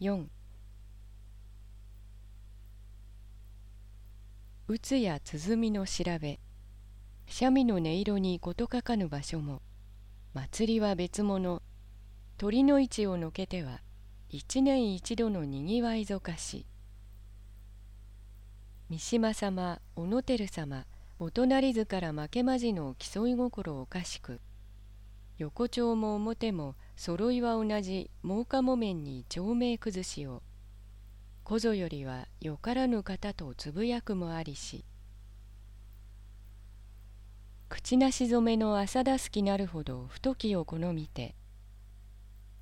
4うつや鼓の調べ。三味の音色に事欠かぬ場所も。祭りは別物。鳥の位置をのけては一年一度のにぎわいぞかし。三島様小野照様お隣図から負けまじの競い心おかしく。横丁も表も揃いは同じ真岡木綿に長命崩しを。こぞよりはよからぬ方とつぶやくもありし。口なし染めの浅田すきなるほど太きを好みて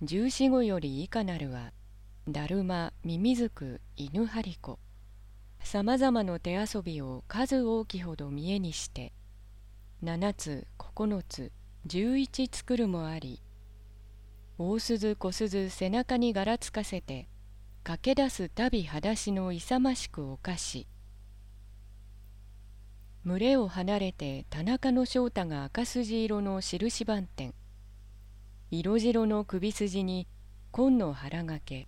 十四五より以下なるはだるまミミズク犬張り子。さまざまの手遊びを数大きほど見えにして七つ九つ十一作るもあり大鈴小鈴背中に柄つかせて駆け出す旅裸足の勇ましくおかし群れを離れて田中の翔太が赤筋色の印番点色白の首筋に紺の腹掛け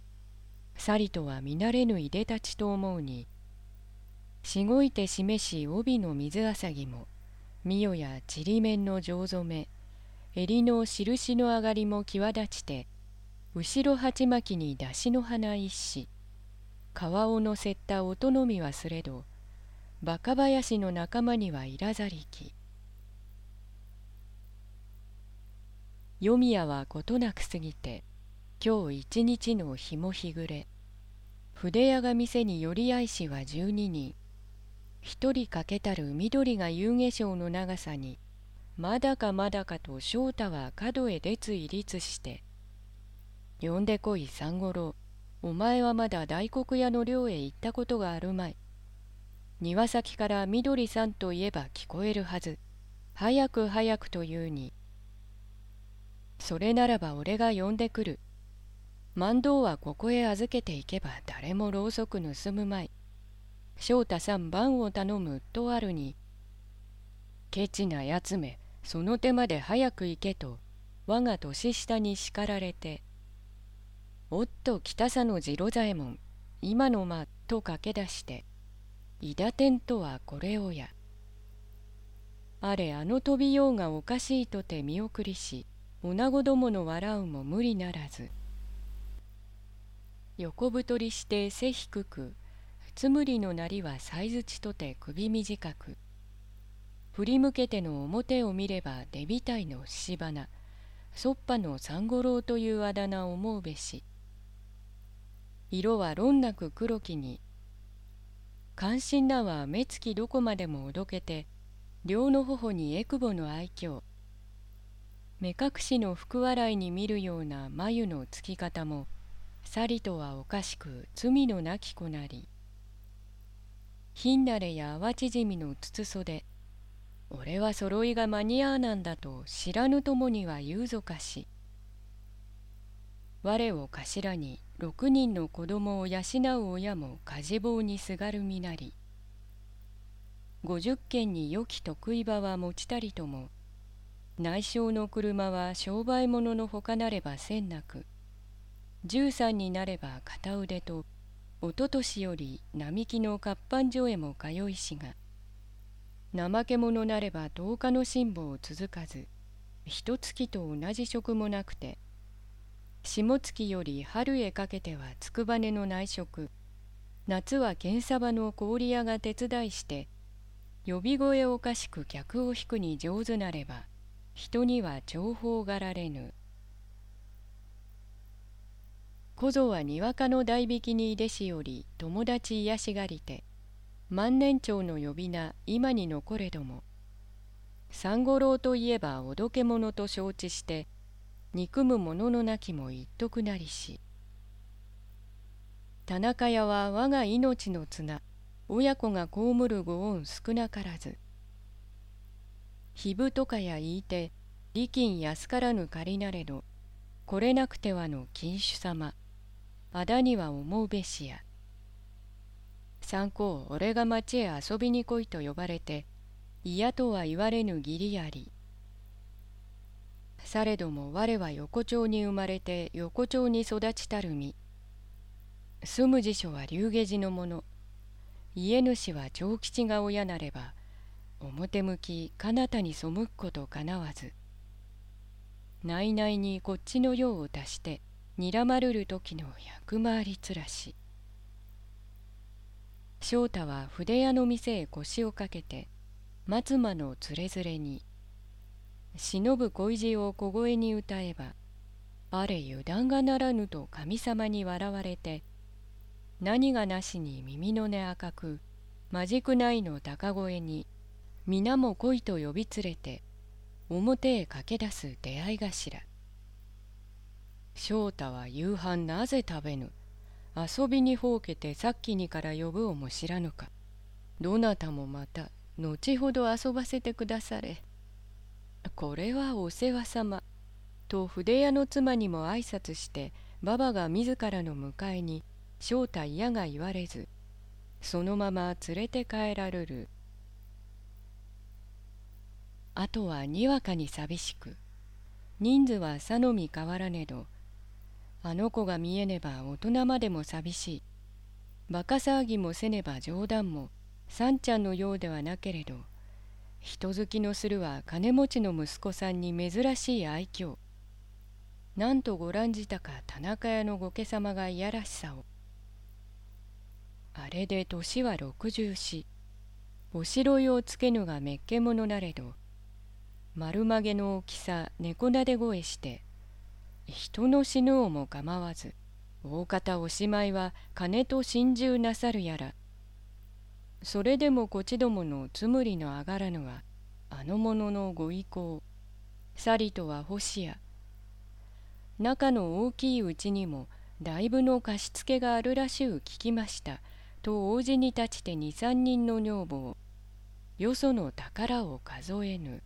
さりとは見慣れぬいでたちと思うにしごいて示し帯の水あさぎもみよやちりめんの上染め襟の印の上がりも際立ちて後ろ鉢巻きに出しの花一子皮をのせた音のみはすれどバカ林の仲間にはいらざりき。読み屋はことなくすぎて今日一日の日も日暮れ。筆屋が店に寄り合いしは十二人。一人かけたる緑が遊化粧の長さにまだかまだかと翔太は角へ列入立して「呼んでこい三五郎。お前はまだ大黒屋の寮へ行ったことがあるまい」庭先から緑さんといえば聞こえるはず。早く早くと言うに。それならば俺が呼んでくる。万道はここへ預けていけば誰もろうそく盗むまい。翔太さん番を頼むとあるにケチなやつめ。その手まで早く行けと我が年下に叱られて「おっと北佐の次郎左衛門今の間」と駆け出して「伊田天とはこれをや」あれあの飛びようがおかしいとて見送りし女子どもの笑うも無理ならず横太りして背低くつむりのなりはさいづちとて首短く振り向けての表を見ればデビタイのし花そっぱの三五郎というあだ名を思うべし色は論なく黒きに関心なは目つきどこまでもおどけて両の頬にえくぼの愛嬌目隠しの福笑いに見るような眉のつき方もさりとはおかしく罪のなき子なりひんなれや淡縮みの筒袖俺は揃いが間に合わなんだと知らぬともには言うぞかし。我を頭に六人の子供を養う親も家事棒にすがる身なり。五十軒に良き得意場は持ちたりとも、内省の車は商売物のほかなればせんなく、十三になれば片腕と、おととしより並木の活版所へも通いしが、怠け者なれば10日の辛抱を続かず一月と同じ職もなくて下月より春へかけてはつくばねの内職夏は剣サバの氷屋が手伝いして呼び声おかしく客を引くに上手なれば人には重宝がられぬ。小僧はにわかの代引きにいでしより友達癒しがりて万年長の呼び名今に残れども。三五郎といえばおどけ者と承知して憎む者のなきも一徳なりし。田中屋は我が命の綱親子が被るご恩少なからず。ひぶとかや言いて利金安からぬ借りなれどこれなくてはの金主様あだには思うべしや。参考俺が町へ遊びに来いと呼ばれて嫌とは言われぬ義理あり。されども我は横丁に生まれて横丁に育ちたる身。住む辞書は龍下寺のもの。家主は長吉が親なれば表向き彼方に背くことかなわず。内々にこっちの用を足してにらまるる時の役回りつらし。翔太は筆屋の店へ腰をかけて松間のつれづれに忍ぶ恋路を小声に歌えばあれ油断がならぬと神様に笑われて何がなしに耳の根赤くまじくないの高声に皆も来いと呼び連れて表へ駆け出す出会い頭。翔太は夕飯なぜ食べぬ？遊びにほうけてさっきにから呼ぶをも知らぬか。どなたもまた後ほど遊ばせてくだされ。これはお世話様。と筆屋の妻にも挨拶して馬場が自らの迎えに正体嫌が言われずそのまま連れて帰られる。あとはにわかに寂しく。人数はさのみ変わらねどあの子が見えねば大人までも寂しい。バカ騒ぎもせねば冗談もさんちゃんのようではなけれど人好きのするは金持ちの息子さんに珍しい愛嬌。なんとご覧じたか田中屋の御家様がいやらしさを。あれで年は六十四。おしろいをつけぬがめっけ者なれど丸曲げの大きさ猫なで声して人の死ぬをも構わず大方おしまいは金と心中なさるやら。それでもこちどものつむりの上がらぬはあの者のご意向。さりとは星や。中の大きいうちにもだいぶの貸し付けがあるらしゅう聞きました。と王子に立ちて二三人の女房。よその宝を数えぬ。